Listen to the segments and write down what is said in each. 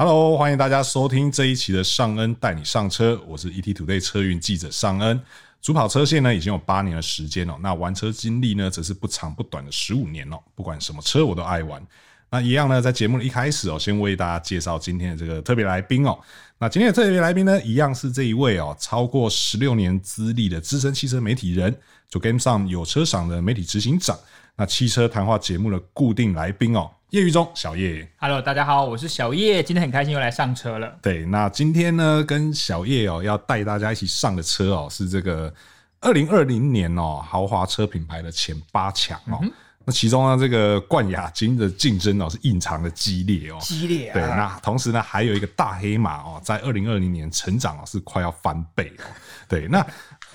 Hello，欢迎大家收听这一期的尚恩带你上车，我是 ETtoday 车运记者尚恩。主跑车线呢已经有八年的时间了，那玩车经历呢则是不长不短的十五年了。不管什么车我都爱玩。那一样呢，在节目的一开始哦，先为大家介绍今天的这个特别来宾哦。那今天的特别来宾呢，一样是这一位哦，超过十六年资历的资深汽车媒体人，就 GameSome 有车赏的媒体执行长，那汽车谈话节目的固定来宾哦。叶毓中，小叶，Hello，大家好，我是小叶，今天很开心又来上车了。对，那今天呢，跟小叶哦，要带大家一起上的车哦，是这个二零二零年哦，豪华车品牌的前八强哦。嗯、那其中呢，这个冠亚军的竞争哦，是异常的激烈哦，激烈啊。对，那同时呢，还有一个大黑马哦，在二零二零年成长是快要翻倍哦。对，那。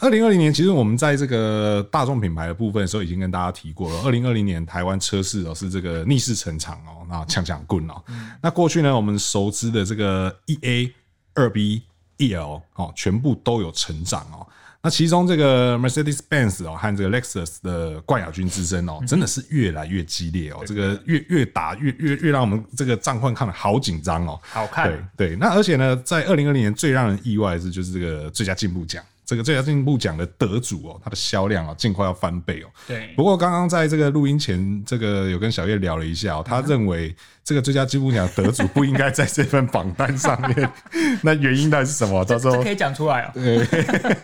二零二零年，其实我们在这个大众品牌的部分的时候，已经跟大家提过了。二零二零年台湾车市哦，是这个逆势成长哦，那抢抢棍哦。那过去呢，我们熟知的这个一 A、二 B、E L 哦，全部都有成长哦。那其中这个 Mercedes-Benz 哦和这个 Lexus 的冠亚军之争哦，真的是越来越激烈哦。这个越越打越越越让我们这个战况看得好紧张哦。好看。对对，那而且呢，在二零二零年最让人意外的是，就是这个最佳进步奖。这个最佳进步奖的得主哦，它的销量啊，尽快要翻倍哦。对。不过刚刚在这个录音前，这个有跟小叶聊了一下哦，他认为这个最佳进步奖得主不应该在这份榜单上面。那原因到底是什么？到时候可以讲出来哦。对。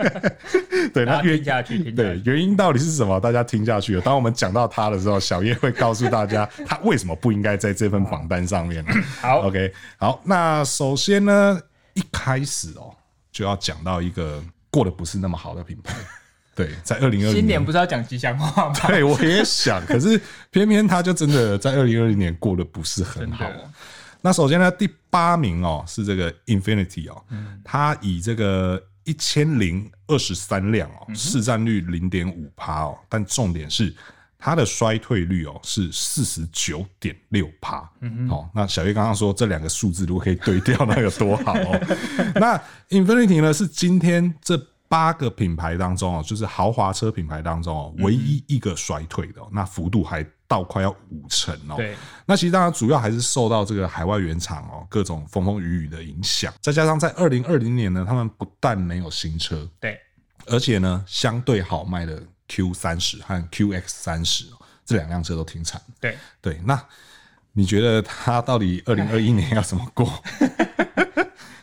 对，那听下去，听对原因到底是什么？大家听下去。当我们讲到他的时候，小叶会告诉大家他为什么不应该在这份榜单上面。好，OK，好。那首先呢，一开始哦，就要讲到一个。过得不是那么好的品牌，对，在二零二零年，新年不是要讲吉祥话吗？对，我也想，可是偏偏他就真的在二零二零年过得不是很好。那首先呢，第八名哦是这个 Infinity 哦，它以这个一千零二十三辆哦，市占率零点五趴哦，但重点是。它的衰退率哦是四十九点六趴，好，那小月刚刚说这两个数字如果可以对调，那有多好哦。那 Infinity 呢是今天这八个品牌当中哦，就是豪华车品牌当中哦，唯一一个衰退的，那幅度还到快要五成哦。对，那其实当然主要还是受到这个海外原厂哦各种风风雨雨的影响，再加上在二零二零年呢，他们不但没有新车，对，而且呢相对好卖的。Q 三十和 QX 三十这两辆车都停产。对对，那你觉得它到底二零二一年要怎么过？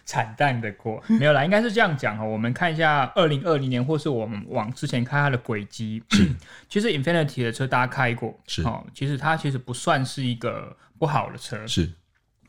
惨淡的过，没有啦，应该是这样讲哈。我们看一下二零二零年，或是我们往之前看它的轨迹。是，其实 Infinity 的车大家开过，是哦。其实它其实不算是一个不好的车，是。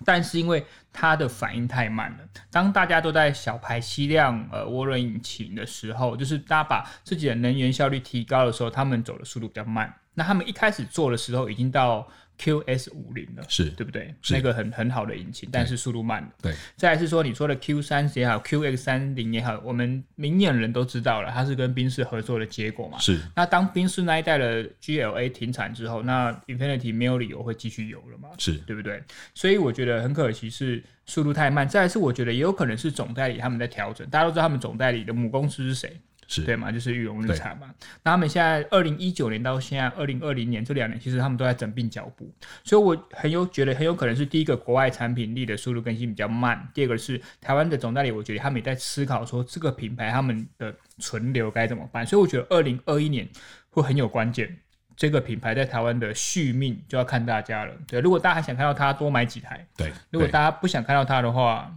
但是因为它的反应太慢了，当大家都在小排气量呃涡轮引擎的时候，就是大家把自己的能源效率提高的时候，他们走的速度比较慢。那他们一开始做的时候已经到。QS 五零了，是对不对？是那个很很好的引擎，但是速度慢。对，再来是说你说的 Q 三十也好，QX 三零也好，我们明眼人都知道了，它是跟宾士合作的结果嘛。是。那当宾士那一代的 GLA 停产之后，那 Infinity 没有理由会继续有了嘛？是对不对？所以我觉得很可惜是速度太慢。再来是我觉得也有可能是总代理他们在调整，大家都知道他们总代理的母公司是谁？是对嘛？就是裕隆日产嘛。那他们现在二零一九年到现在二零二零年这两年，其实他们都在整并脚步，所以我很有觉得很有可能是第一个国外产品力的速度更新比较慢，第二个是台湾的总代理，我觉得他们也在思考说这个品牌他们的存留该怎么办。所以我觉得二零二一年会很有关键，这个品牌在台湾的续命就要看大家了。对，如果大家还想看到它，多买几台。对，如果大家不想看到它的话。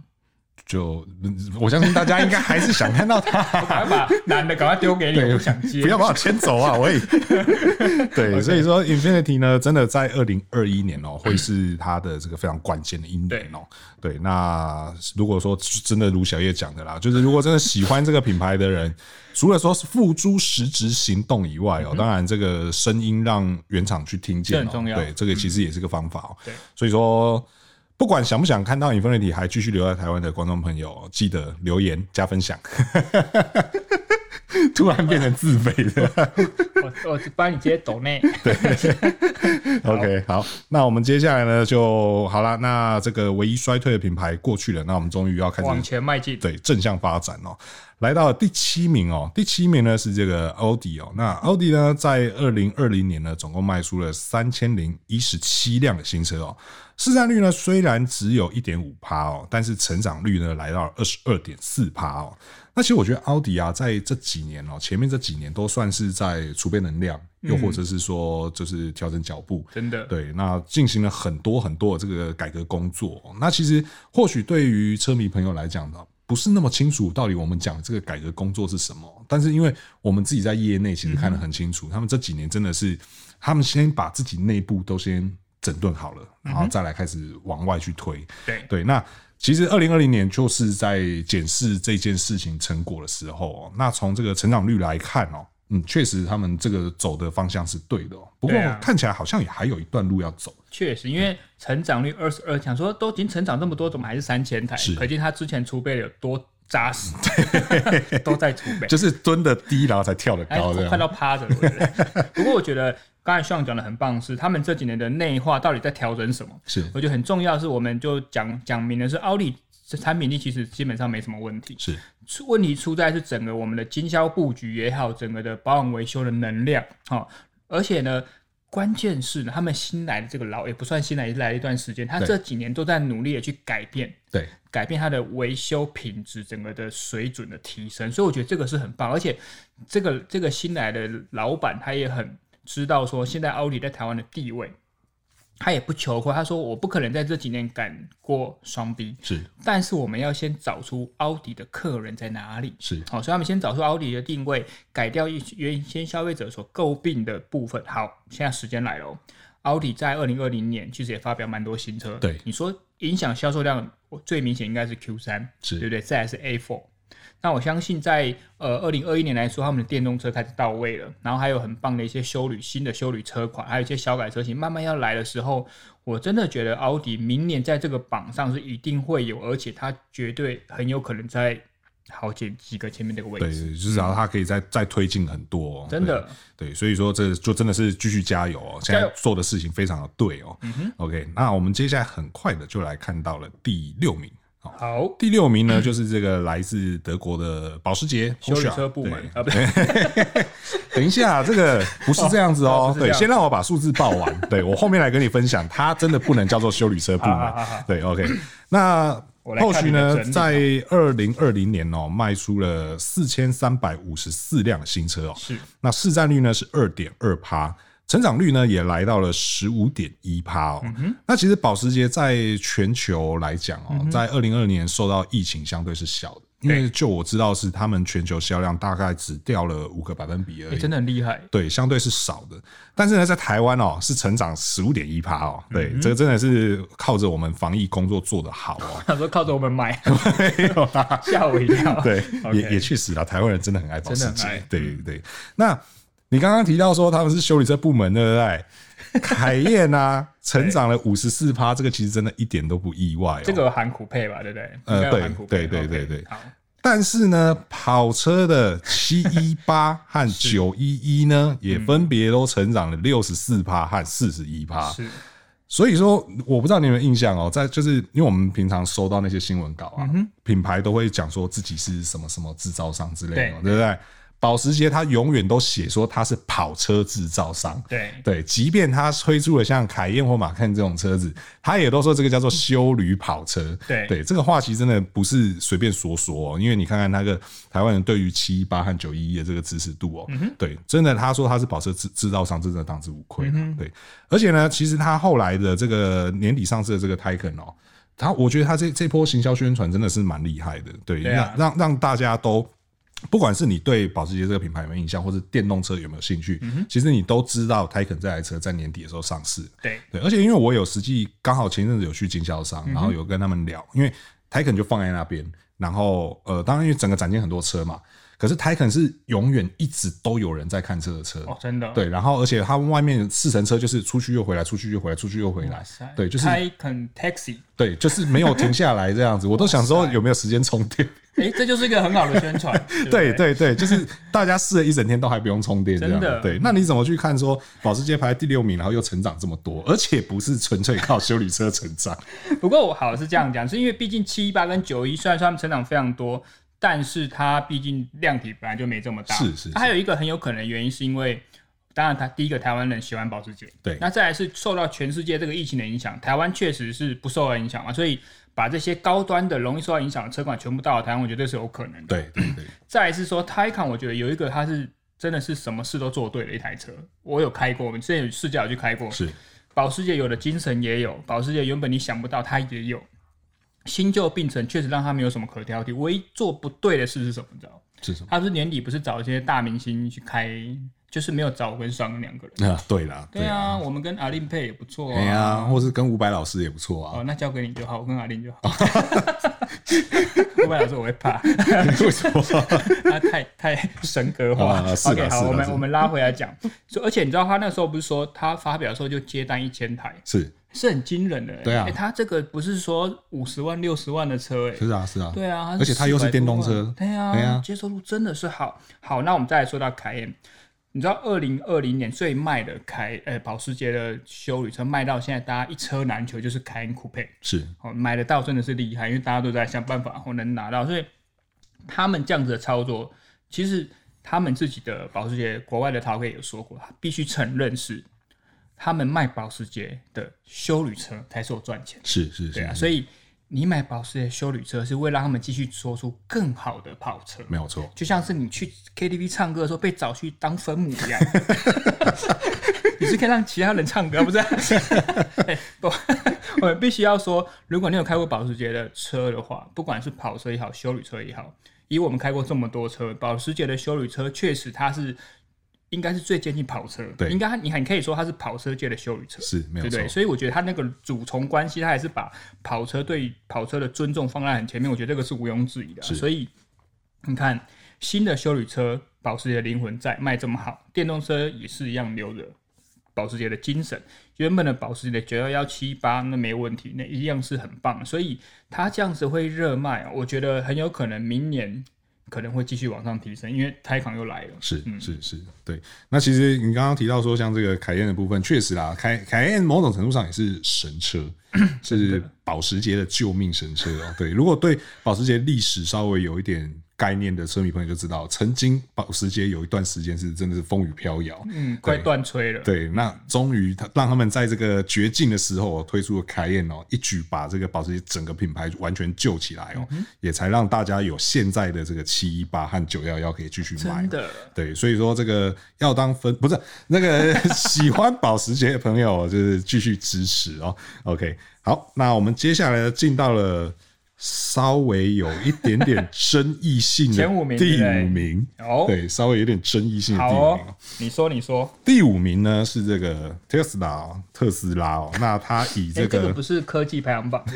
就我相信大家应该还是想看到他，赶快把男的赶快丢给你，不想接，不要把我牵走啊！我也 对，所以说 Infinity 呢，真的在二零二一年哦，会是他的这个非常关键的一年哦。对，那如果说真的如小叶讲的啦，就是如果真的喜欢这个品牌的人，除了说是付诸实质行动以外哦，当然这个声音让原厂去听见，很重要。对，这个其实也是个方法哦。对，所以说。不管想不想看到 Infinity 还继续留在台湾的观众朋友，记得留言加分享。突然变成自费的，我我帮你接抖内。对，OK，好，那我们接下来呢就好了。那这个唯一衰退的品牌过去了，那我们终于要开始往前迈进，对，正向发展哦。来到了第七名哦，第七名呢是这个奥迪哦。那奥迪呢，在二零二零年呢，总共卖出了三千零一十七辆的新车哦。市占率呢，虽然只有一点五趴哦，但是成长率呢，来到了二十二点四趴哦。那其实我觉得奥迪啊，在这几年哦，前面这几年都算是在储备能量，又或者是说就是调整脚步，真的对。那进行了很多很多的这个改革工作。那其实或许对于车迷朋友来讲呢，不是那么清楚到底我们讲的这个改革工作是什么。但是因为我们自己在业内其实看得很清楚，他们这几年真的是他们先把自己内部都先。整顿好了，然后再来开始往外去推。对对，那其实二零二零年就是在检视这件事情成果的时候。那从这个成长率来看哦，嗯，确实他们这个走的方向是对的。不过看起来好像也还有一段路要走。确实，因为成长率二十二，想说都已经成长这么多，怎么还是三千台？可见他之前储备有多扎实，对，都在储备，就是蹲的低，然后才跳的高，快到趴着。不过我觉得。刚才徐讲的很棒，是他们这几年的内化到底在调整什么？是，我觉得很重要。是，我们就讲讲明的是，奥利这产品力其实基本上没什么问题。是，问题出在是整个我们的经销布局也好，整个的保养维修的能量。好，而且呢，关键是呢，他们新来的这个老也不算新来，也是来了一段时间，他这几年都在努力的去改变，对，改变他的维修品质，整个的水准的提升。所以我觉得这个是很棒，而且这个这个新来的老板他也很。知道说现在奥迪在台湾的地位，他也不求快。他说我不可能在这几年赶过双 B，是，但是我们要先找出奥迪的客人在哪里，是，好，所以他们先找出奥迪的定位，改掉一原先消费者所诟病的部分。好，现在时间来了，奥迪在二零二零年其实也发表蛮多新车，对，你说影响销售量最明显应该是 Q 三，是对不对？再来是 A four。那我相信在呃二零二一年来说，他们的电动车开始到位了，然后还有很棒的一些修旅新的修旅车款，还有一些小改车型慢慢要来的时候，我真的觉得奥迪明年在这个榜上是一定会有，而且它绝对很有可能在好几几个前面这个位置。对，至少它可以再再推进很多，真的对。对，所以说这就真的是继续加油哦，现在做的事情非常的对哦。，OK，那我们接下来很快的就来看到了第六名。好，第六名呢，就是这个来自德国的保时捷修理车部门啊，不对，等一下，这个不是这样子哦，对，先让我把数字报完，对，我后面来跟你分享，它真的不能叫做修理车部门，对，OK，那后续呢，在二零二零年哦，卖出了四千三百五十四辆新车哦，是，那市占率呢是二点二趴。成长率呢也来到了十五点一趴哦。那其实保时捷在全球来讲哦，在二零二二年受到疫情相对是小的，因为就我知道是他们全球销量大概只掉了五个百分比而已，真的很厉害。对，相对是少的。但是呢，在台湾哦是成长十五点一趴哦。对，这个真的是靠着我们防疫工作做得好哦。他说靠着我们买，没有啦，吓我一跳。对，也也确实啦，台湾人真的很爱保时捷。对对对，那。你刚刚提到说他们是修理车部门，对不对？凯燕啊，成长了五十四趴，这个其实真的一点都不意外哦。这个含苦配吧，对不对？呃，对，对，对，对，对。好，但是呢，跑车的七一八和 九一一呢，也分别都成长了六十四趴和四十一趴。是，所以说，我不知道你有没有印象哦，在就是因为我们平常收到那些新闻稿啊，品牌都会讲说自己是什么什么制造商之类的，对不对？保时捷它永远都写说它是跑车制造商，对。对，即便它推出了像凯宴或马看这种车子，它也都说这个叫做修旅跑车，对。对，这个话其实真的不是随便说说哦，因为你看看那个台湾人对于七一八和九一一的这个支持度哦，对，真的他说他是跑车制制造商，真的当之无愧，对，而且呢，其实他后来的这个年底上市的这个 Taycan 哦，他我觉得他这这波行销宣传真的是蛮厉害的，对，让让让大家都。不管是你对保时捷这个品牌有没有印象，或是电动车有没有兴趣，嗯、其实你都知道 Taycan 这台车在年底的时候上市。对对，而且因为我有实际刚好前阵子有去经销商，然后有跟他们聊，因为 Taycan 就放在那边，然后呃，当然因为整个展厅很多车嘛。可是 Taycan 是永远一直都有人在看车的车哦，真的对，然后而且他们外面四乘车就是出去又回来，出去又回来，出去又回来，对，就是 Taycan Taxi，对，就是没有停下来这样子。我都想说有没有时间充电？哎，这就是一个很好的宣传。对对对，就是大家试了一整天都还不用充电，这样对。那你怎么去看说保时捷排第六名，然后又成长这么多，而且不是纯粹靠修理车成长？不过我好是这样讲，是因为毕竟七一八跟九一虽然说他们成长非常多。但是它毕竟量体本来就没这么大。是是，是。它还有一个很有可能的原因是因为，当然他第一个台湾人喜欢保时捷，对。那再来是受到全世界这个疫情的影响，台湾确实是不受到影响嘛，所以把这些高端的、容易受到影响的车款全部到了台湾，我觉得是有可能的。对对对。再来是说，Taycan，我觉得有一个它是真的是什么事都做对的一台车，我有开过，我们之前有试驾有去开过。是。保时捷有的精神也有，保时捷原本你想不到它也有。新旧并存，确实让它没有什么可挑剔。唯一做不对的事是什么？你知道？是什么？他是年底不是找一些大明星去开，就是没有找我跟双两个人。啊，对啦，对啊，我们跟阿令配也不错啊。对啊，或是跟伍佰老师也不错啊。哦，那交给你就好，我跟阿令就好。伍佰老师我会怕，为什么？他太太神格化。OK，好，我们我们拉回来讲。而且你知道他那时候不是说他发表的时候就接单一千台？是。是很惊人的，对啊，他这个不是说五十万六十万的车，哎，是啊是啊，对啊，而且他又是电动车，对啊，对啊，接受度真的是好。好，那我们再来说到凯宴，你知道二零二零年最卖的凯呃保时捷的修旅车卖到现在，大家一车难求，就是凯恩酷配，是。哦，买得到真的是厉害，因为大家都在想办法我能拿到，所以他们这样子的操作，其实他们自己的保时捷国外的陶哥也有说过，他必须承认是。他们卖保时捷的修旅车才是我赚钱，是是是，对啊，所以你买保时捷修旅车是为了让他们继续做出更好的跑车，没有错，就像是你去 KTV 唱歌的时候被找去当分母一样，你是可以让其他人唱歌，不是？欸、不，我们必须要说，如果你有开过保时捷的车的话，不管是跑车也好，修旅车也好，以我们开过这么多车，保时捷的修旅车确实它是。应该是最接近跑车，对，应该你还可以说它是跑车界的修旅车，是没有错，对不对？所以我觉得它那个主从关系，它还是把跑车对跑车的尊重放在很前面，我觉得这个是毋庸置疑的。所以你看新的修旅车，保时捷的灵魂在卖这么好，电动车也是一样留着保时捷的精神。原本的保时捷的九幺幺七八那没问题，那一样是很棒，所以它这样子会热卖，我觉得很有可能明年。可能会继续往上提升，因为 Taycan 又来了。是是是，对。那其实你刚刚提到说，像这个凯宴的部分，确实啦，凯凯宴某种程度上也是神车，是保时捷的救命神车哦。对，如果对保时捷历史稍微有一点。概念的车迷朋友就知道，曾经保时捷有一段时间是真的是风雨飘摇，嗯，快断吹了。对，那终于他让他们在这个绝境的时候推出了凯宴哦，一举把这个保时捷整个品牌完全救起来哦，嗯、也才让大家有现在的这个七一八和九幺幺可以继续买。真的，对，所以说这个要当分不是那个 喜欢保时捷的朋友就是继续支持哦。OK，好，那我们接下来进到了。稍微有一点点争议性的第五名，哦，对，稍微有点争议性的第五名。你说，你说，第五名呢是这个特斯拉，特斯拉哦，那它以这个，这个不是科技排行榜。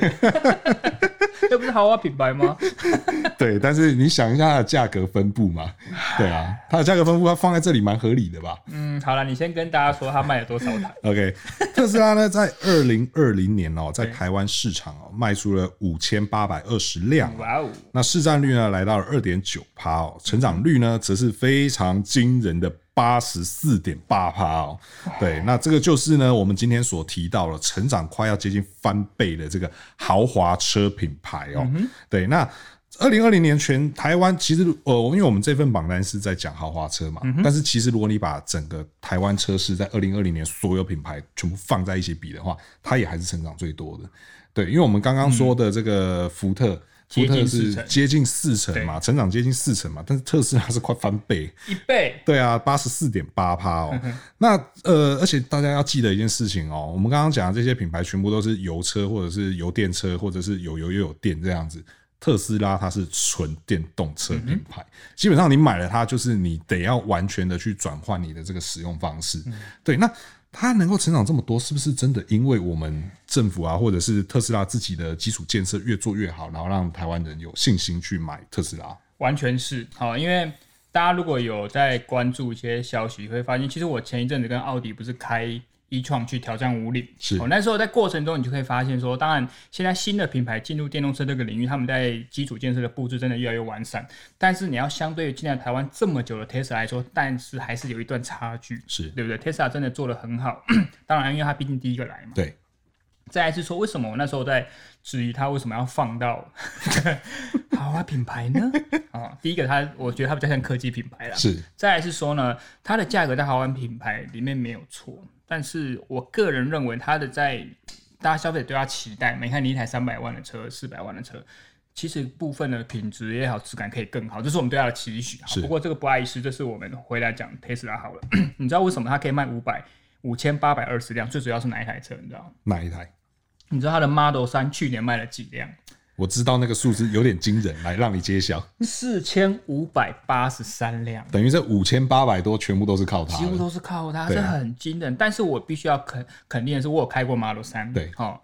这不是豪华品牌吗？对，但是你想一下它的价格分布嘛，对啊，它的价格分布它放在这里蛮合理的吧？嗯，好了，你先跟大家说它卖了多少台。OK，特斯拉呢，在二零二零年哦，在台湾市场哦，卖出了五千八百二十辆，哇哦，那市占率呢，来到了二点九趴哦，成长率呢，则是非常惊人的。八十四点八趴哦，对，那这个就是呢，我们今天所提到了成长快要接近翻倍的这个豪华车品牌哦。对，那二零二零年全台湾其实呃，因为我们这份榜单是在讲豪华车嘛，但是其实如果你把整个台湾车市在二零二零年所有品牌全部放在一起比的话，它也还是成长最多的。对，因为我们刚刚说的这个福特。福特是接近四成嘛，成长接近四成嘛，但是特斯拉是快翻倍，一倍。对啊，八十四点八趴哦。那呃，而且大家要记得一件事情哦，我们刚刚讲的这些品牌全部都是油车或者是油电车，或者是有油又有电这样子。特斯拉它是纯电动车品牌，基本上你买了它，就是你得要完全的去转换你的这个使用方式。对，那。它能够成长这么多，是不是真的因为我们政府啊，或者是特斯拉自己的基础建设越做越好，然后让台湾人有信心去买特斯拉？完全是好，因为大家如果有在关注一些消息，会发现其实我前一阵子跟奥迪不是开。一创去挑战五岭，是哦。那时候在过程中，你就可以发现说，当然现在新的品牌进入电动车这个领域，他们在基础建设的布置真的越来越完善。但是你要相对于进来台湾这么久的 Tesla 来说，但是还是有一段差距，是对不对？Tesla 真的做的很好，当然因为它毕竟第一个来嘛。对。再来是说，为什么我那时候在质疑它为什么要放到 豪华品牌呢？啊，第一个它，我觉得它比较像科技品牌啦。是。再来是说呢，它的价格在豪华品牌里面没有错，但是我个人认为它的在大家消费者对它期待，你看你一台三百万的车、四百万的车，其实部分的品质也好，质感可以更好，这是我们对它的期许。好，不过这个不碍一事，这是我们回来讲特斯拉好了。你知道为什么它可以卖五百？五千八百二十辆，最主要是哪一台车？你知道？哪一台？你知道它的 Model 三去年卖了几辆？我知道那个数字有点惊人，来让你揭晓。四千五百八十三辆，等于这五千八百多全部都是靠它，几乎都是靠它，这、啊、很惊人。但是我必须要肯肯定的是，我有开过 Model 3，对，哦。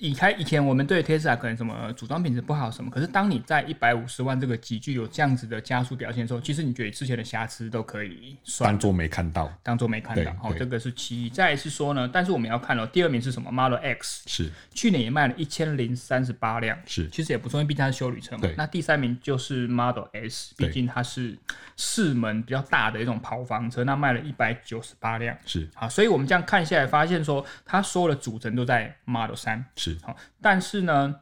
以开以前我们对 Tesla 可能什么组装品质不好什么，可是当你在一百五十万这个级距有这样子的加速表现的时候，其实你觉得之前的瑕疵都可以算当做没看到，当做没看到。好、哦，这个是其一。再来是说呢，但是我们要看哦，第二名是什么？Model X 是去年也卖了一千零三十八辆，是其实也不错，因为毕竟它是修旅车嘛。那第三名就是 Model S，毕竟它是四门比较大的一种跑房车，那卖了一百九十八辆，是啊，所以我们这样看下来发现说，它所有的组成都在 Model 三，是好，但是。呢，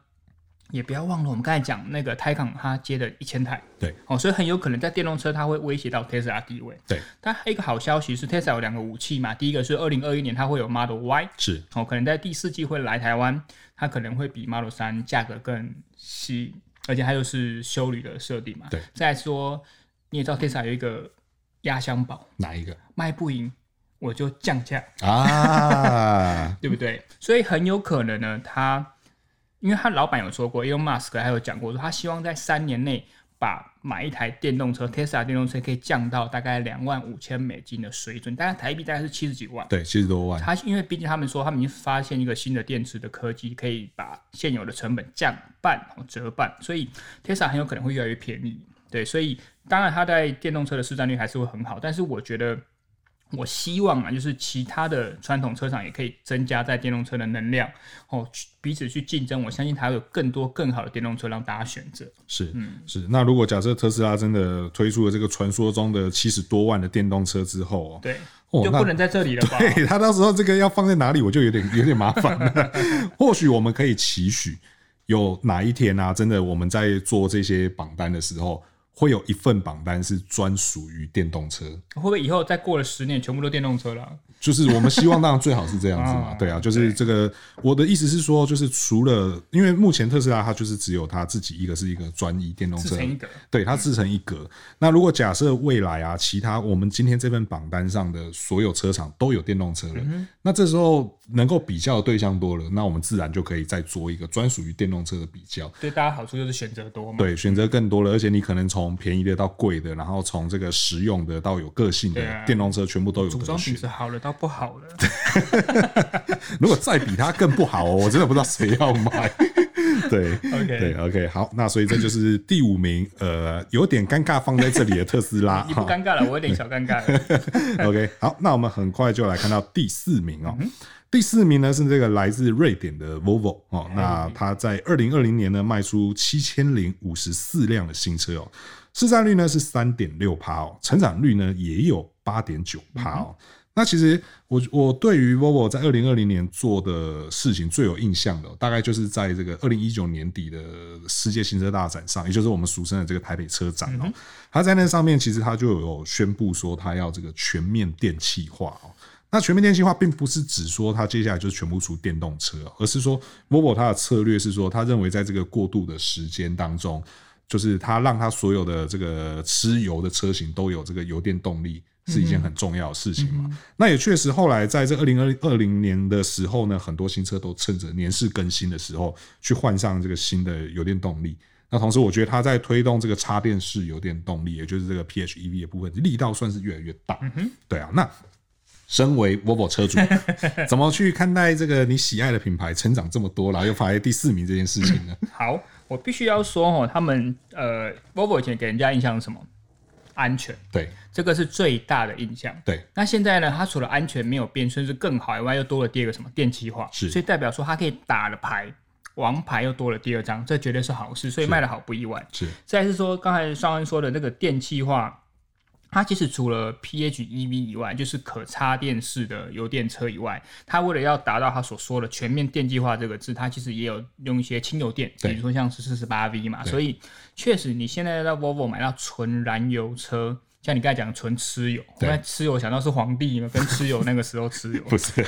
也不要忘了我们刚才讲那个 Taycan 它接的一千台，对，哦，所以很有可能在电动车它会威胁到 Tesla 地位，对。但还有一个好消息是 Tesla 有两个武器嘛，第一个是二零二一年它会有 Model Y，是，哦，可能在第四季会来台湾，它可能会比 Model 三价格更吸，而且它又是修旅的设定嘛，对。再说你也知道 Tesla 有一个压箱宝，哪一个？卖不赢我就降价啊，对不对？所以很有可能呢，他。因为他老板有说过，Elon Musk 还有讲过，说他希望在三年内把买一台电动车，Tesla 电动车可以降到大概两万五千美金的水准，大概台币大概是七十几万，对，七十多万。他因为毕竟他们说他们已经发现一个新的电池的科技，可以把现有的成本降半、折半，所以 Tesla 很有可能会越来越便宜。对，所以当然它在电动车的市占率还是会很好，但是我觉得。我希望啊，就是其他的传统车厂也可以增加在电动车的能量，哦，彼此去竞争。我相信它会有更多更好的电动车让大家选择。是，嗯，是。那如果假设特斯拉真的推出了这个传说中的七十多万的电动车之后，对，哦、就不能在这里了吧？对，它到时候这个要放在哪里，我就有点有点麻烦了。或许我们可以期许，有哪一天啊，真的我们在做这些榜单的时候。会有一份榜单是专属于电动车，会不会以后再过了十年，全部都电动车了？就是我们希望当然最好是这样子嘛，对啊，就是这个我的意思是说，就是除了因为目前特斯拉它就是只有它自己一个是一个专一电动车，对，它自成一格。那如果假设未来啊，其他我们今天这份榜单上的所有车厂都有电动车了，那这时候能够比较的对象多了，那我们自然就可以再做一个专属于电动车的比较。对大家好处就是选择多嘛，对，选择更多了，而且你可能从从便宜的到贵的，然后从这个实用的到有个性的电动车，全部都有。组装品质好了到不好了。如果再比它更不好哦，我真的不知道谁要买。对，OK，对，OK，好，那所以这就是第五名，呃，有点尴尬放在这里的特斯拉。你不尴尬了，我有点小尴尬。OK，好，那我们很快就来看到第四名哦。第四名呢是这个来自瑞典的 Volvo 哦，那它在二零二零年呢卖出七千零五十四辆的新车哦。市占率呢是三点六趴哦，成长率呢也有八点九趴哦。那其实我我对于 Volvo 在二零二零年做的事情最有印象的，大概就是在这个二零一九年底的世界新车大展上，也就是我们俗称的这个台北车展哦。他在那上面其实他就有宣布说，他要这个全面电气化哦。那全面电气化并不是指说他接下来就是全部出电动车，而是说 Volvo 它的策略是说，他认为在这个过渡的时间当中。就是它让它所有的这个吃油的车型都有这个油电动力，是一件很重要的事情嘛。那也确实，后来在这二零二二零年的时候呢，很多新车都趁着年式更新的时候去换上这个新的油电动力。那同时，我觉得它在推动这个插电式油电动力，也就是这个 PHEV 的部分，力道算是越来越大。嗯，对啊。那身为 Volvo 车主，怎么去看待这个你喜爱的品牌成长这么多，然后又排在第四名这件事情呢？好。我必须要说哦，他们呃，Volvo 以前给人家印象是什么？安全，对，这个是最大的印象。对，那现在呢，它除了安全没有变，甚至更好以外，又多了第二个什么？电气化。是，所以代表说它可以打了牌，王牌又多了第二张，这绝对是好事，所以卖的好不意外。是，再是说刚才尚恩说的那个电气化。它其实除了 PHEV 以外，就是可插电式的油电车以外，它为了要达到它所说的全面电气化这个字，它其实也有用一些轻油电，比如说像是四十八 V 嘛。所以确实，你现在在 Volvo 买到纯燃油车，像你刚才讲纯吃油，因为吃油想到是皇帝嘛，跟吃油那个时候吃油不是？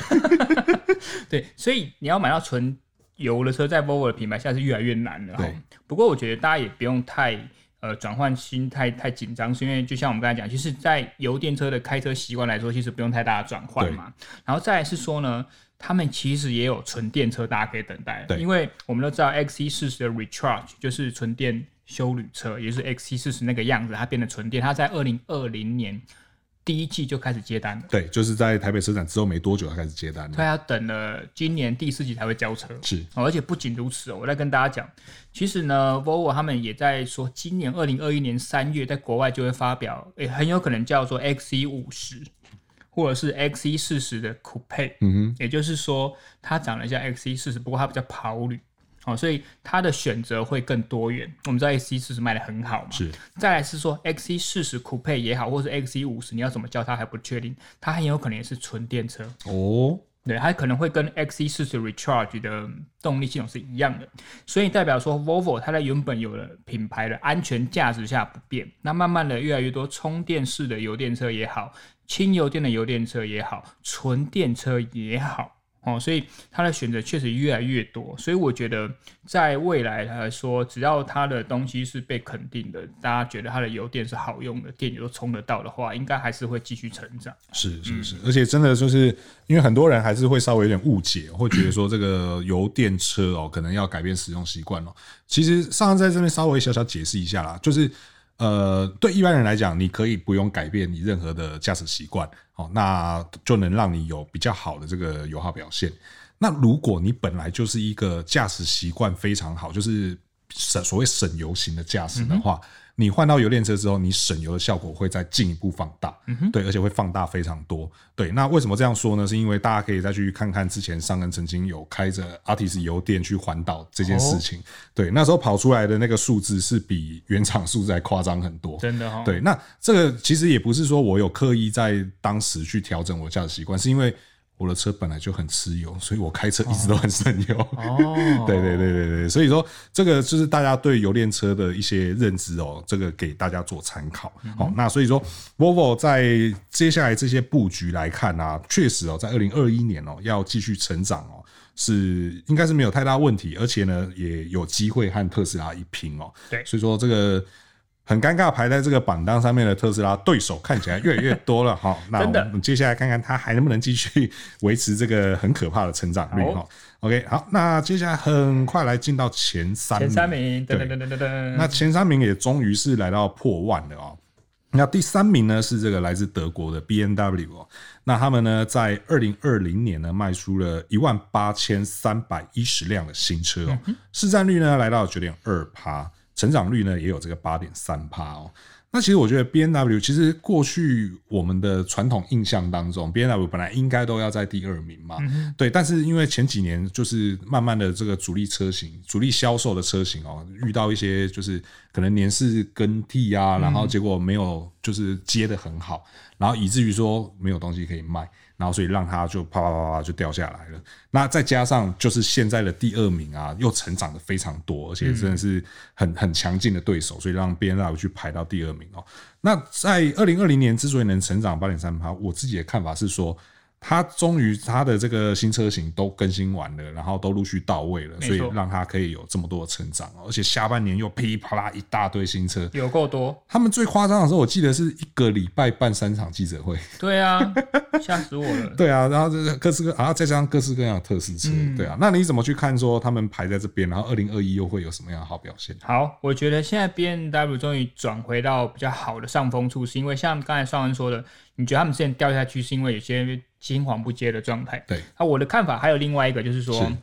对，所以你要买到纯油的车，在 Volvo 的品牌下是越来越难了。对。不过我觉得大家也不用太。呃，转换心态太紧张，是因为就像我们刚才讲，其实在油电车的开车习惯来说，其实不用太大的转换嘛。然后再来是说呢，他们其实也有纯电车，大家可以等待。对，因为我们都知道 X C 四十的 Recharge 就是纯电修旅车，也就是 X C 四十那个样子，它变得纯电，它在二零二零年。第一季就开始接单了，对，就是在台北车展之后没多久，他开始接单了。他要等了今年第四季才会交车，是，而且不仅如此哦，我再跟大家讲，其实呢，Volvo 他们也在说，今年二零二一年三月在国外就会发表，诶，很有可能叫做 XC 五十，或者是 XC 四十的 Coupe，嗯哼，也就是说，它长得像 XC 四十，不过它比较跑旅。哦，所以它的选择会更多元。我们知道 XC 四十卖的很好嘛，是。再来是说 XC 四十 Coupe 也好，或是 XC 五十，你要怎么叫它还不确定。它很有可能也是纯电车哦。对，它可能会跟 XC 四十 Recharge 的动力系统是一样的。所以代表说 Volvo 它在原本有的品牌的安全价值下不变，那慢慢的越来越多充电式的油电车也好，轻油电的油电车也好，纯电车也好。哦，所以它的选择确实越来越多，所以我觉得在未来来说，只要它的东西是被肯定的，大家觉得它的油电是好用的，电也都充得到的话，应该还是会继续成长。是是是，而且真的就是因为很多人还是会稍微有点误解，会觉得说这个油电车哦，可能要改变使用习惯哦。其实上次在这边稍微小小解释一下啦，就是。呃，对一般人来讲，你可以不用改变你任何的驾驶习惯，哦，那就能让你有比较好的这个油耗表现。那如果你本来就是一个驾驶习惯非常好，就是省所谓省油型的驾驶的话。你换到油电车之后，你省油的效果会再进一步放大，嗯，对，而且会放大非常多，对。那为什么这样说呢？是因为大家可以再去看看之前尚恩曾经有开着 Artis 油电去环岛这件事情，哦，对，那时候跑出来的那个数字是比原厂数字还夸张很多，真的哈，哦。对，那这个其实也不是说我有刻意在当时去调整我驾驶习惯，是因为。我的车本来就很吃油，所以我开车一直都很省油。哦，对对对对对，所以说这个就是大家对油电车的一些认知哦，这个给大家做参考。好，那所以说，Volvo 在接下来这些布局来看啊，确实哦，在二零二一年哦，要继续成长哦，是应该是没有太大问题，而且呢，也有机会和特斯拉一拼哦。对，所以说这个。很尴尬，排在这个榜单上面的特斯拉对手看起来越来越多了 哈。那我们接下来看看它还能不能继续维持这个很可怕的成长率哈。OK，好，那接下来很快来进到前三名。前三名，对对对对对。那前三名也终于是来到破万了哦。那第三名呢是这个来自德国的 B N W 哦。那他们呢在二零二零年呢卖出了一万八千三百一十辆的新车哦，市占率呢来到九点二趴。成长率呢也有这个八点三趴哦。那其实我觉得 B N W 其实过去我们的传统印象当中，B N W 本来应该都要在第二名嘛。对。但是因为前几年就是慢慢的这个主力车型、主力销售的车型哦，遇到一些就是可能年式更替啊，然后结果没有就是接的很好，然后以至于说没有东西可以卖。然后，所以让它就啪啪啪啪就掉下来了。那再加上就是现在的第二名啊，又成长的非常多，而且真的是很很强劲的对手，所以让 B N L 去排到第二名哦。那在二零二零年之所以能成长八点三趴，我自己的看法是说。他终于他的这个新车型都更新完了，然后都陆续到位了，所以让他可以有这么多的成长，而且下半年又噼里啪啦一大堆新车，有够多。他们最夸张的时候，我记得是一个礼拜办三场记者会。对啊，吓死我了。对啊，然后这各式各，然后再加上各式各样的特试车。嗯、对啊，那你怎么去看说他们排在这边，然后二零二一又会有什么样的好表现？好，我觉得现在 BMW 终于转回到比较好的上风处，是因为像刚才尚恩说的，你觉得他们之前掉下去是因为有些。青黄不接的状态。对，那我的看法还有另外一个，就是说，是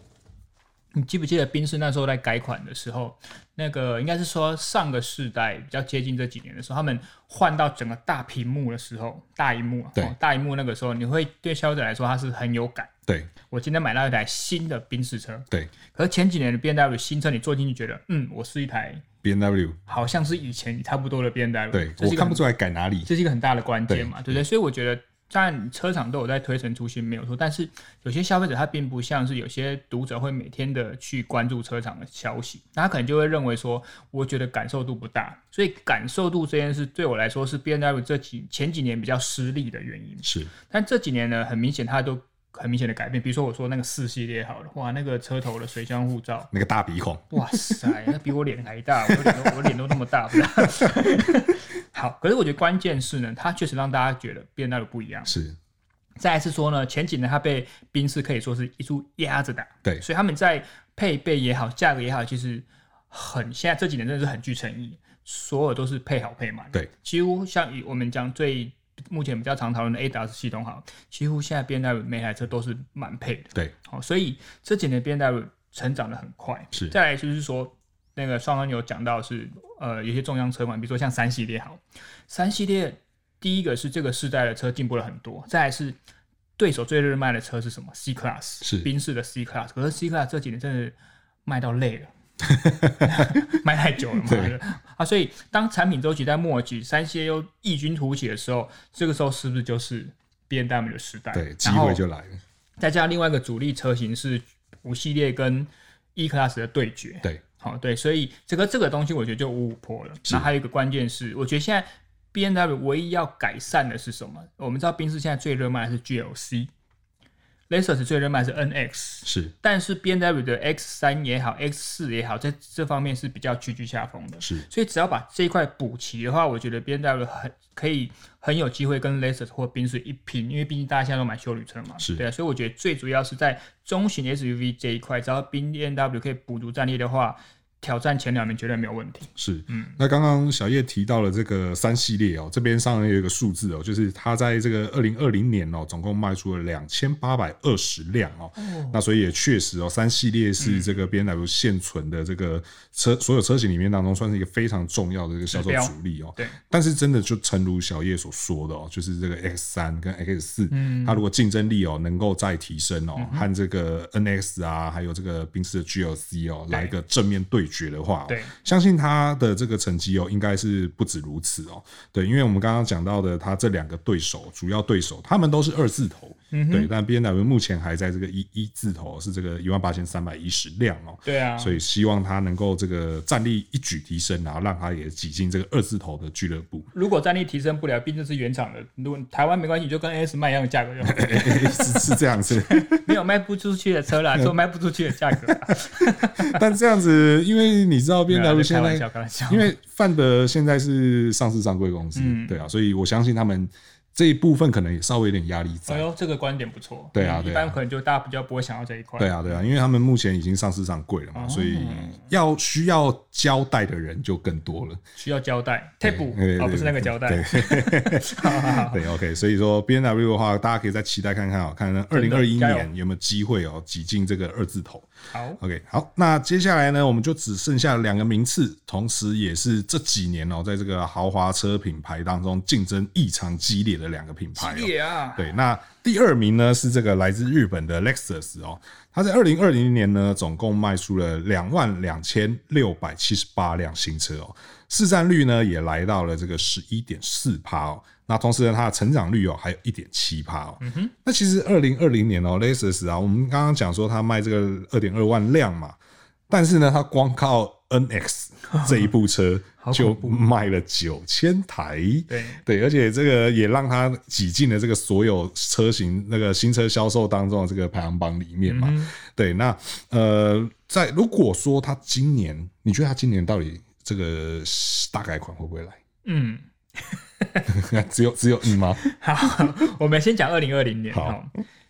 你记不记得宾士那时候在改款的时候，那个应该是说上个世代比较接近这几年的时候，他们换到整个大屏幕的时候，大荧幕，对，大荧幕那个时候，你会对消费者来说它是很有感。对，我今天买到一台新的宾士车。对，可是前几年的 BMW 新车，你坐进去觉得，嗯，我是一台 BMW 好像是以前差不多的 B N W，对，我看不出来改哪里，这是一个很大的关键嘛，对，不对？所以我觉得。当然，车厂都有在推陈出新，没有错。但是有些消费者他并不像是有些读者会每天的去关注车厂的消息，那他可能就会认为说，我觉得感受度不大。所以感受度这件事对我来说是 B N W 这几前几年比较失利的原因。是，但这几年呢，很明显它都很明显的改变。比如说我说那个四系列好了，哇，那个车头的水箱护罩，那个大鼻孔，哇塞，那比我脸还大，我脸都我脸都那么大，不 好，可是我觉得关键是呢，它确实让大家觉得 BMW 不一样。是。再来是说呢，前几年它被宾士可以说是一直压着打，对，所以他们在配备也好，价格也好，其实很现在这几年真的是很具诚意，所有都是配好配满，对，几乎像以我们讲最目前比较常讨论的 ADAS 系统好，几乎现在 BMW 每台车都是满配的，对，好，所以这几年 BMW 成长的很快，是，再来就是说那个双方有讲到是呃有些中央车款，比如说像三系列好，三系列。第一个是这个世代的车进步了很多，再来是对手最热卖的车是什么？C Class，是宾士的 C Class。可是 C Class 这几年真的卖到累了，卖太久了嘛？啊，所以当产品周期在末期，三系又异军突起的时候，这个时候是不是就是 B N W 的时代？对，机会就来了。再加上另外一个主力车型是五系列跟 E Class 的对决，对，好对，所以这个这个东西我觉得就五五破了。那还有一个关键是，我觉得现在。B N W 唯一要改善的是什么？我们知道宾士现在最热卖的是 G L C，Lexus 最热卖是 N X，是。但是 B N W 的 X 三也好，X 四也好，在这方面是比较居居下风的。是。所以只要把这一块补齐的话，我觉得 B N W 很可以很有机会跟 Lexus 或宾水一拼，因为毕竟大家现在都买休旅车嘛。是。对啊，所以我觉得最主要是在中型 S U V 这一块，只要 B N W 可以补足战力的话。挑战前两名绝对没有问题。是，嗯，那刚刚小叶提到了这个三系列哦，这边上面有一个数字哦，就是它在这个二零二零年哦，总共卖出了两千八百二十辆哦。那所以也确实哦，三系列是这个 B N W 现存的这个车所有车型里面当中，算是一个非常重要的一个销售主力哦。对。但是真的就诚如小叶所说的哦，就是这个 X 三跟 X 四，嗯，它如果竞争力哦能够再提升哦，和这个 NX 啊，还有这个宾士的 GLC 哦，来一个正面对。学的话，对，相信他的这个成绩哦，应该是不止如此哦。对，因为我们刚刚讲到的，他这两个对手，主要对手，他们都是二字头，嗯，对。但 B N W 目前还在这个一一字头，是这个一万八千三百一十辆哦。对啊，所以希望它能够这个战力一举提升，然后让它也挤进这个二字头的俱乐部。如果战力提升不了，毕竟是原厂的，如果台湾没关系，就跟 S 卖一样的价格就好，是是这样子，没有卖不出去的车啦，就卖不出去的价格。但这样子，因为你知道 B N W 现在，因为范德现在是上市上柜公司，嗯，对啊，所以我相信他们。这一部分可能也稍微有点压力在。哎呦，这个观点不错。对啊，一般可能就大家比较不会想要这一块。对啊，对啊，因为他们目前已经上市上贵了嘛，所以要需要交代的人就更多了。需要交代，tape 而不是那个交代。对，OK，所以说 B N W 的话，大家可以再期待看看啊，看二零二一年有没有机会哦，挤进这个二字头。好，OK，好，那接下来呢，我们就只剩下两个名次，同时也是这几年哦，在这个豪华车品牌当中竞争异常激烈的。两个品牌哦，对，那第二名呢是这个来自日本的 Lexus 哦，它在二零二零年呢总共卖出了两万两千六百七十八辆新车哦，市占率呢也来到了这个十一点四趴哦，那同时呢它的成长率哦还有一点七趴哦，嗯哼，那其实二零二零年哦 Lexus 啊，我们刚刚讲说它卖这个二点二万辆嘛，但是呢它光靠 NX 这一部车就卖了九千台，对对，而且这个也让它挤进了这个所有车型那个新车销售当中的这个排行榜里面嘛。对，那呃，在如果说它今年，你觉得它今年到底这个大改款会不会来？嗯，只有只有你吗？好，我们先讲二零二零年。好，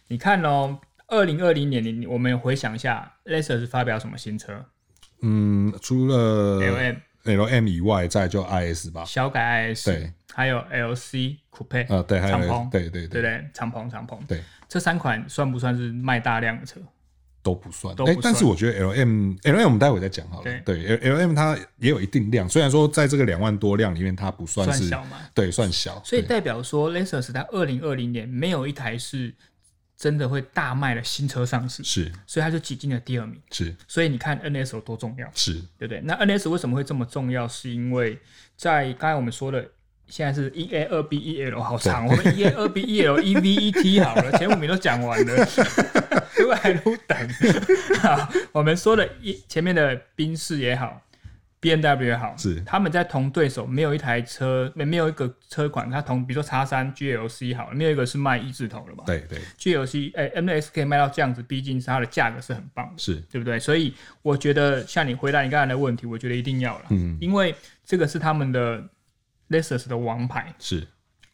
你看哦，二零二零年，你我们回想一下，Lexus 发表什么新车？嗯，除了 L M L M 以外，再就 I S 吧，小改 I S，对，还有 L C Coupe，呃，对，还有敞篷，对对对。对，敞篷敞篷，对，这三款算不算是卖大量的车？都不算，哎，但是我觉得 L M L M 我们待会再讲好了，对，L L M 它也有一定量，虽然说在这个两万多辆里面，它不算是小嘛，对，算小，所以代表说 Lexus 在二零二零年没有一台是真的会大卖的新车上市，是，所以他就挤进了第二名。是，所以你看 NS 有多重要，是对不对？那 NS 为什么会这么重要？是因为在刚才我们说的。现在是 E A 二 B E L 好长，我们 E A 二 B E L E V E T 好了，前五名都讲完了，都还都等。好，我们说的一前面的宾士也好，B M W 也好，是他们在同对手没有一台车，没没有一个车款，它同比如说叉三 G L C 好了，没有一个是卖一字头的嘛？对对，G L C 哎 M S 可以卖到这样子，毕竟是它的价格是很棒的，是对不对？所以我觉得像你回答你刚才的问题，我觉得一定要了，嗯，因为这个是他们的。Lexus 的王牌是，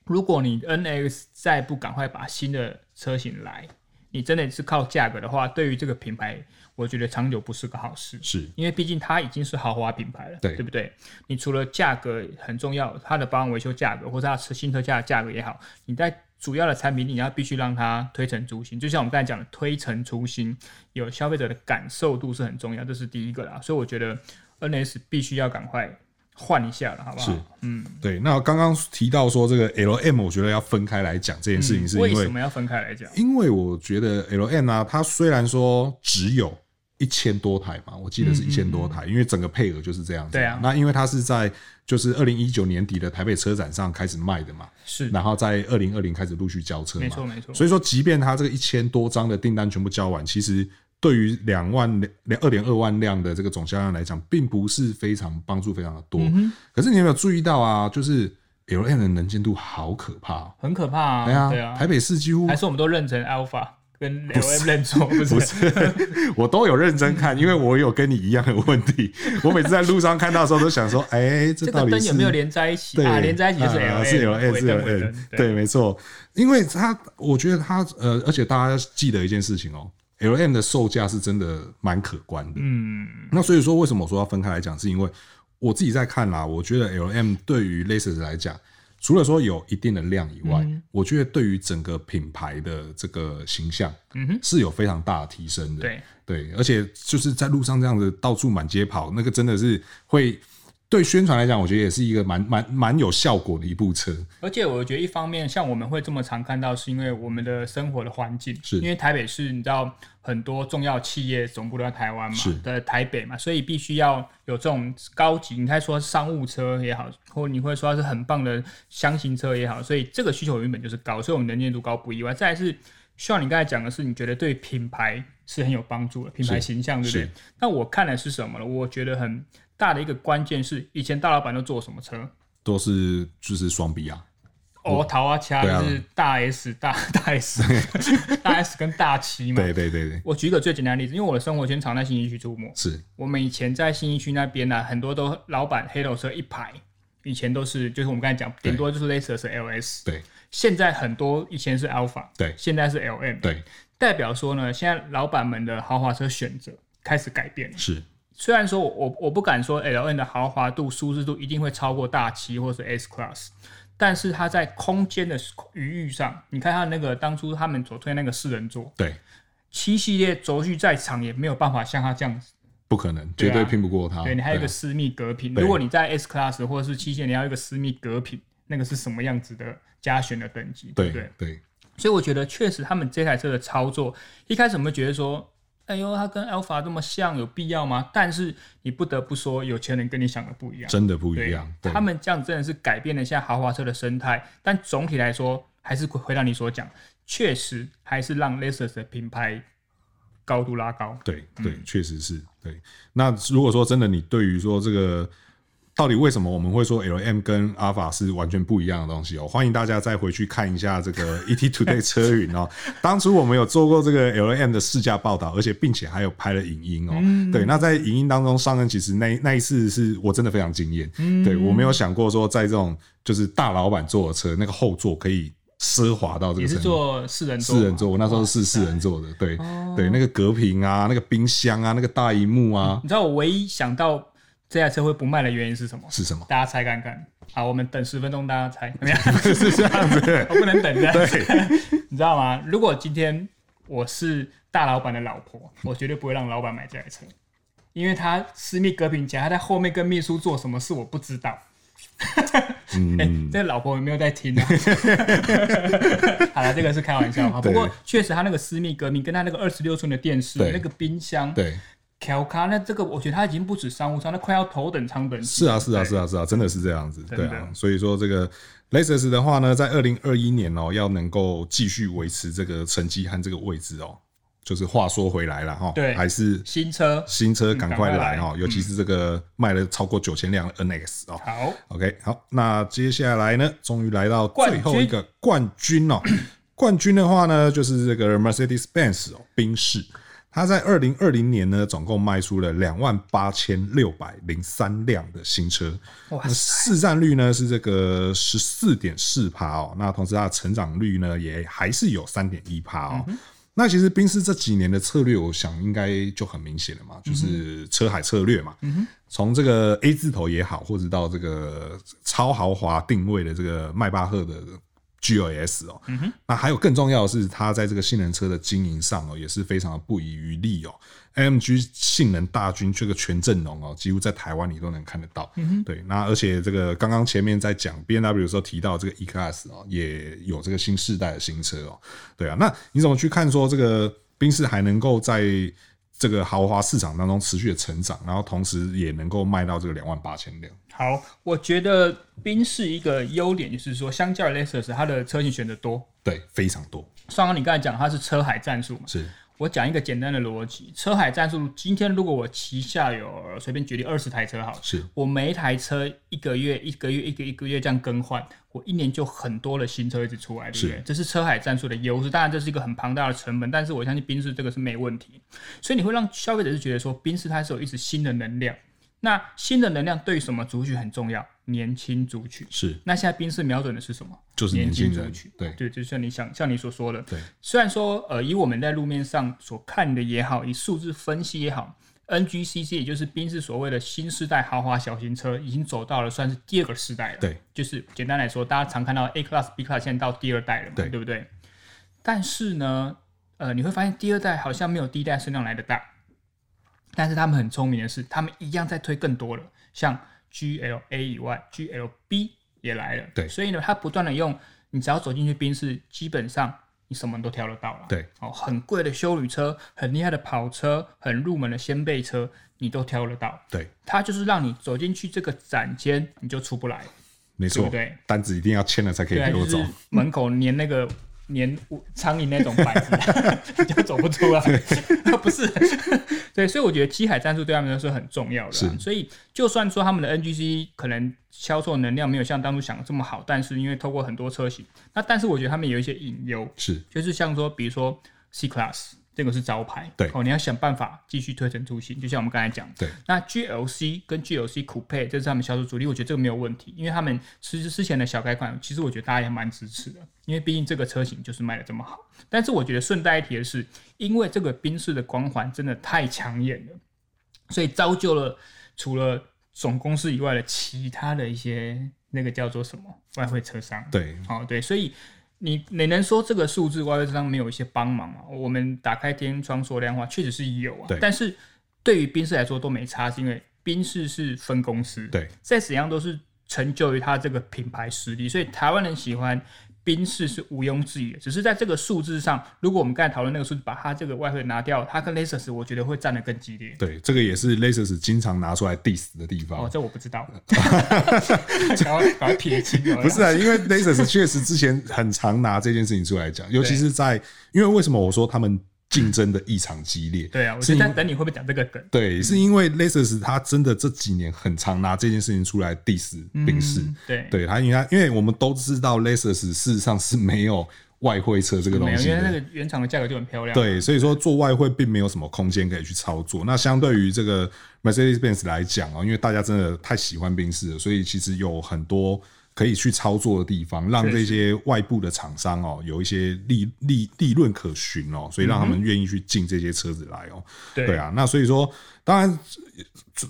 如果你 NX 再不赶快把新的车型来，你真的是靠价格的话，对于这个品牌，我觉得长久不是个好事。是，因为毕竟它已经是豪华品牌了，对，对不对？你除了价格很重要，它的保养维修价格或者它车新车价的价格也好，你在主要的产品你要必须让它推陈出新。就像我们刚才讲的，推陈出新，有消费者的感受度是很重要，这是第一个啦。所以我觉得 NS 必须要赶快。换一下了，好不好？是，嗯，对。那刚刚提到说这个 L M，我觉得要分开来讲这件事情，是因为、嗯、为什么要分开来讲？因为我觉得 L M 啊，它虽然说只有一千多台嘛，我记得是一千多台，嗯嗯嗯，因为整个配额就是这样子。对啊。那因为它是在就是二零一九年底的台北车展上开始卖的嘛，是。然后在二零二零开始陆续交车嘛，没错没错。所以说，即便它这个一千多张的订单全部交完，其实。对于两万两二点二万辆的这个总销量来讲，并不是非常帮助非常的多。嗯、可是你有没有注意到啊？就是 L M 的能见度好可怕，很可怕啊！对啊，台北市几乎还是我们都认成 Alpha 跟 L M 认错，不是？不是，我都有认真看，因为我有跟你一样的问题。我每次在路上看到的时候，都想说：哎，这到底是、有没有连在一起？对啊，连在一起就是 L M，是 L M，是 L M。对，没错，因为它，我觉得它，呃，而且大家要记得一件事情哦。L M 的售价是真的蛮可观的，嗯，那所以说为什么我说要分开来讲，是因为我自己在看啦，我觉得 L M 对于 Lexus 来讲，除了说有一定的量以外，嗯、我觉得对于整个品牌的这个形象，嗯哼，是有非常大的提升的，对。对，而且就是在路上这样子到处满街跑，那个真的是会。对宣传来讲，我觉得也是一个蛮蛮蛮有效果的一部车。而且我觉得一方面，像我们会这么常看到，是因为我们的生活的环境，是因为台北市，你知道很多重要企业总部都在台湾嘛，是的台北嘛，所以必须要有这种高级，你可以说商务车也好，或你会说它是很棒的箱型车也好，所以这个需求原本就是高，所以我们能见度高不意外。再来是，需要你刚才讲的是，你觉得对品牌是很有帮助的，品牌形象对不对？那我看的是什么呢？我觉得很。大的一个关键是，以前大老板都坐什么车？都是就是双 B 啊，哦，桃花掐就是大 S 大大 S 大 S 跟大七嘛。对对对对。我举个最简单的例子，因为我的生活圈常在新义区出没，是我们以前在新义区那边呢、啊，很多都老板黑头车一排，以前都是就是我们刚才讲，顶多就是 Lexus 是 LS，对。现在很多以前是 Alpha，对，现在是 LM，对。代表说呢，现在老板们的豪华车选择开始改变了，是。虽然说我我我不敢说 L N 的豪华度、舒适度一定会超过大七或是 S Class，但是它在空间的余裕上，你看它那个当初他们所推那个四人座，对，七系列轴距再长也没有办法像它这样子，不可能，绝对拼不过它。对，对你还有一个私密隔屏，如果你在 S Class 或者是七系，你要一个私密隔屏，那个是什么样子的加选的等级？对对对。所以我觉得确实他们这台车的操作，一开始我们觉得说。哎呦，它跟 Alpha 这么像，有必要吗？但是你不得不说，有钱人跟你想的不一样，真的不一样。他们这样真的是改变了现在豪华车的生态，但总体来说，还是回到你所讲，确实还是让 Lexus 的品牌高度拉高。对对，确实是对。那如果说真的，你对于说这个。到底为什么我们会说 L M 跟阿尔法是完全不一样的东西哦？欢迎大家再回去看一下这个 ET Today 车云哦。当初我们有做过这个 L M 的试驾报道，而且并且还有拍了影音哦。对，那在影音当中，上任其实那那一次是我真的非常惊艳。对，我没有想过说在这种就是大老板坐的车，那个后座可以奢华到这个程度。也是坐四人座，四人座，我那时候是四人座的。对对，那个隔屏啊，那个冰箱啊，那个大荧幕啊，你知道我唯一想到。这台车会不卖的原因是什么？是什么？大家猜看看。好，我们等十分钟，大家猜。是这样子，我不能等的。对，你知道吗？如果今天我是大老板的老婆，我绝对不会让老板买这台车，因为他私密隔屏前，他在后面跟秘书做什么事我不知道。嗯，欸、这个老婆有没有在听啊？好了，这个是开玩笑哈。不过确实，他那个私密革命跟他那个二十六寸的电视、那个冰箱，对，Kelka，那这个我觉得它已经不止商务舱，那快要头等舱等级。是啊，是啊，是啊，是啊，真的是这样子。对啊，所以说这个 Lexus 的话呢，在二零二一年哦、喔，要能够继续维持这个成绩和这个位置哦、喔。就是话说回来了哈，对，还是新车，新车赶快来哈，尤其是这个卖了超过九千辆 NX 哦。好，OK，好，那接下来呢，终于来到最后一个冠军哦。冠军的话呢，就是这个 Mercedes-Benz 哦，宾士，它在二零二零年呢，总共卖出了两万八千六百零三辆的新车，哇，市占率呢是这个十四点四趴哦。那同时它的成长率呢，也还是有三点一趴哦。那其实宾士这几年的策略，我想应该就很明显了嘛，就是车海策略嘛。从这个 A 字头也好，或者到这个超豪华定位的这个迈巴赫的 GLS 哦，那还有更重要的是，它在这个性能车的经营上哦，也是非常的不遗余力哦。AMG 性能大军这个全阵容哦，几乎在台湾你都能看得到。嗯、对，那而且这个刚刚前面在讲 BMW 的时候提到这个 E-Class 哦，也有这个新世代的新车哦。对啊，那你怎么去看说这个宾士还能够在这个豪华市场当中持续的成长，然后同时也能够卖到这个两万八千辆？好，我觉得宾士一个优点就是说，相较于 Lexus，它的车型选择多，对，非常多。上刚你刚才讲它是车海战术嘛？是。我讲一个简单的逻辑，车海战术。今天如果我旗下有随便举例二十台车好，是我每一台车一个月一个月一个一个月这样更换，我一年就很多的新车一直出来，对不对？这是车海战术的优势。当然这是一个很庞大的成本，但是我相信宾士这个是没问题。所以你会让消费者是觉得说，宾士它是有一直新的能量。那新的能量对于什么族群很重要？年轻族群是。那现在宾士瞄准的是什么？就是年轻族群。对对，就像你想，像你所说的。对。虽然说，呃，以我们在路面上所看的也好，以数字分析也好，NGCC 也就是宾士所谓的新世代豪华小型车，已经走到了算是第二个时代了。对。就是简单来说，大家常看到 A Class、B Class，现在到第二代了嘛？对，对不对？但是呢，呃，你会发现第二代好像没有第一代声量来的大。但是他们很聪明的是，他们一样在推更多的。像 GLA 以外，GLB 也来了。对，所以呢，他不断的用，你只要走进去宾士，基本上你什么都挑得到了。对，哦，很贵的修旅车，很厉害的跑车，很入门的掀背车，你都挑得到。对，它就是让你走进去这个展间，你就出不来。没错，对，单子一定要签了才可以给我走。就是、门口粘那个。粘苍蝇那种板子，你 就走不出来。不是，对，所以我觉得机海战术对他们来说很重要的。是，所以就算说他们的 NGC 可能销售能量没有像当初想的这么好，但是因为透过很多车型，那但是我觉得他们有一些隐忧，是，就是像说，比如说 C Class。这个是招牌，对哦，你要想办法继续推陈出新，就像我们刚才讲，对。那 GLC 跟 GLC Coupe 这是他们销售主力，我觉得这个没有问题，因为他们其实之前的小改款，其实我觉得大家也蛮支持的，因为毕竟这个车型就是卖的这么好。但是我觉得顺带一提的是，因为这个宾士的光环真的太抢眼了，所以造就了除了总公司以外的其他的一些那个叫做什么外汇车商，对，哦对，所以。你你能说这个数字外汇车商没有一些帮忙吗？我们打开天窗说亮话，确实是有啊。但是对于宾士来说都没差，是因为宾士是分公司。对，再怎样都是成就于它这个品牌实力，所以台湾人喜欢。宾士是毋庸置疑的，只是在这个数字上，如果我们刚才讨论那个数字，把它这个外汇拿掉，它跟 Lexus 我觉得会站得更激烈。对，这个也是 Lexus 经常拿出来 diss 的地方。哦，这我不知道。然后把它撇清。不是啊，因为 Lexus 确实之前很常拿这件事情出来讲，尤其是在因为为什么我说他们。竞争的异常激烈，对啊，我是在等你会不会讲这个梗？对，是因为 Lexus 他真的这几年很常拿这件事情出来 diss 宾士，对，对他，因为他因为我们都知道 Lexus 事实上是没有外汇车这个东西，因为那个原厂的价格就很漂亮，对，所以说做外汇并没有什么空间可以去操作。那相对于这个 Mercedes-Benz 来讲啊，因为大家真的太喜欢宾士了，所以其实有很多。可以去操作的地方，让这些外部的厂商哦有一些利利利润可循哦，所以让他们愿意去进这些车子来哦。对啊，那所以说，当然，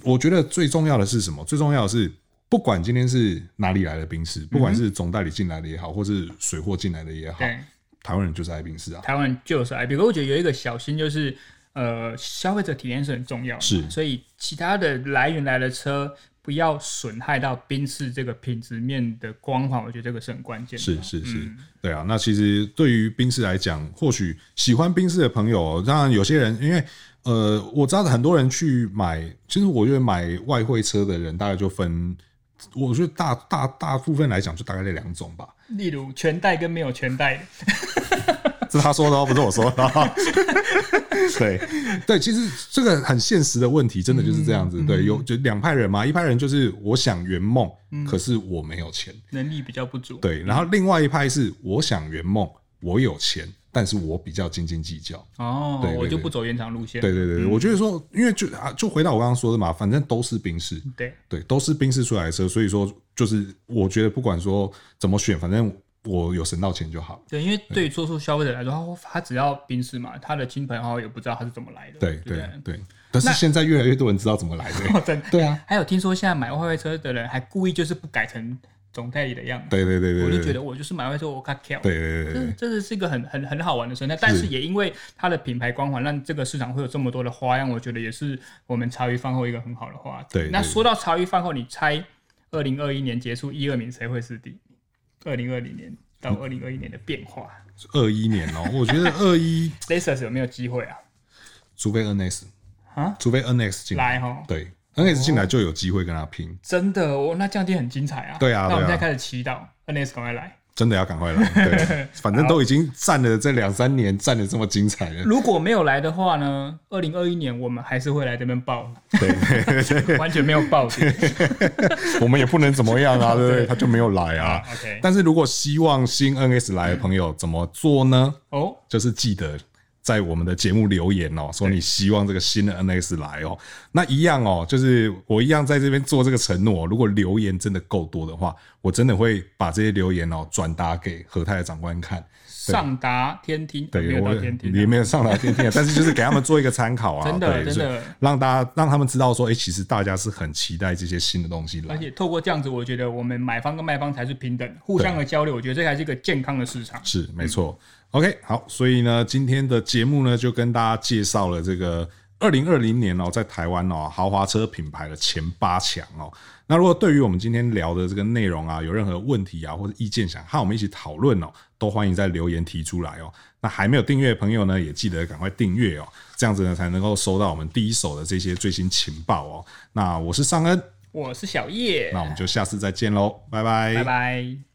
我觉得最重要的是什么？最重要的是，不管今天是哪里来的宾士，不管是总代理进来的也好，或是水货进来的也好，台湾人就是爱宾士啊。台湾人就是爱。比如我觉得有一个小心就是，呃，消费者体验是很重要的，是，所以其他的来源来的车。不要损害到宾士这个品质面的光环，我觉得这个是很关键的。是是是，嗯、对啊。那其实对于宾士来讲，或许喜欢宾士的朋友，当然有些人，因为呃，我知道很多人去买，其实我觉得买外汇车的人大概就分，我觉得大大大部分来讲就大概这两种吧。例如全带跟没有全带。是他说的哦，不是我说的。对对，其实这个很现实的问题，真的就是这样子。对，有就两派人嘛，一派人就是我想圆梦，可是我没有钱，能力比较不足。对，然后另外一派是我想圆梦，我有钱，但是我比较斤斤计较。哦，对，我就不走延长路线。对对对，我觉得说，因为就啊，就回到我刚刚说的嘛，反正都是宾士，对对，都是宾士出来的车，所以说就是我觉得不管说怎么选，反正。我有省到钱就好。对，因为对于多数消费者来说，他他只要宾士嘛，他的亲朋好友也不知道他是怎么来的。对对对。但是现在越来越多人知道怎么来的。对 对啊。还有听说现在买外汇车的人还故意就是不改成总代理的样子。对对对对。我就觉得我就是买外汇车我卡跳。对对对对。这这是一个很很很好玩的生态，但是也因为它的品牌光环，让这个市场会有这么多的花样。我觉得也是我们茶余饭后一个很好的话题。对。那说到茶余饭后，你猜二零二一年结束一二名谁会是第？二零二零年。到二零二一年的变化，二一年哦，我觉得二一 Lexus 有没有机会啊？除非 NS 啊，除非 NS 进来哈，对，NS 进来就有机会跟他拼。真的哦，那降低很精彩啊！对啊，那我们现在开始祈祷 NS 赶快来。真的要赶快来，对，反正都已经站了这两三年，站的这么精彩了。如果没有来的话呢？二零二一年我们还是会来这边报，对，完全没有报 我们也不能怎么样啊，对不对？他就没有来啊。OK，但是如果希望新 NS 来的朋友怎么做呢？哦，就是记得。在我们的节目留言哦，说你希望这个新的 NS 来哦，那一样哦，就是我一样在这边做这个承诺。如果留言真的够多的话，我真的会把这些留言哦转达给何泰的长官看，上达天听，对，没有天听，也没有上达天听，但是就是给他们做一个参考啊，真的真的。让大家让他们知道说，哎，其实大家是很期待这些新的东西来，而且透过这样子，我觉得我们买方跟卖方才是平等，互相的交流，我觉得这才是一个健康的市场，是没错。OK，好，所以呢，今天的节目呢，就跟大家介绍了这个二零二零年哦，在台湾哦，豪华车品牌的前八强哦。那如果对于我们今天聊的这个内容啊，有任何问题啊，或者意见想和我们一起讨论哦，都欢迎在留言提出来哦。那还没有订阅的朋友呢，也记得赶快订阅哦，这样子呢，才能够收到我们第一手的这些最新情报哦。那我是尚恩，我是小叶，那我们就下次再见喽，拜拜，拜拜。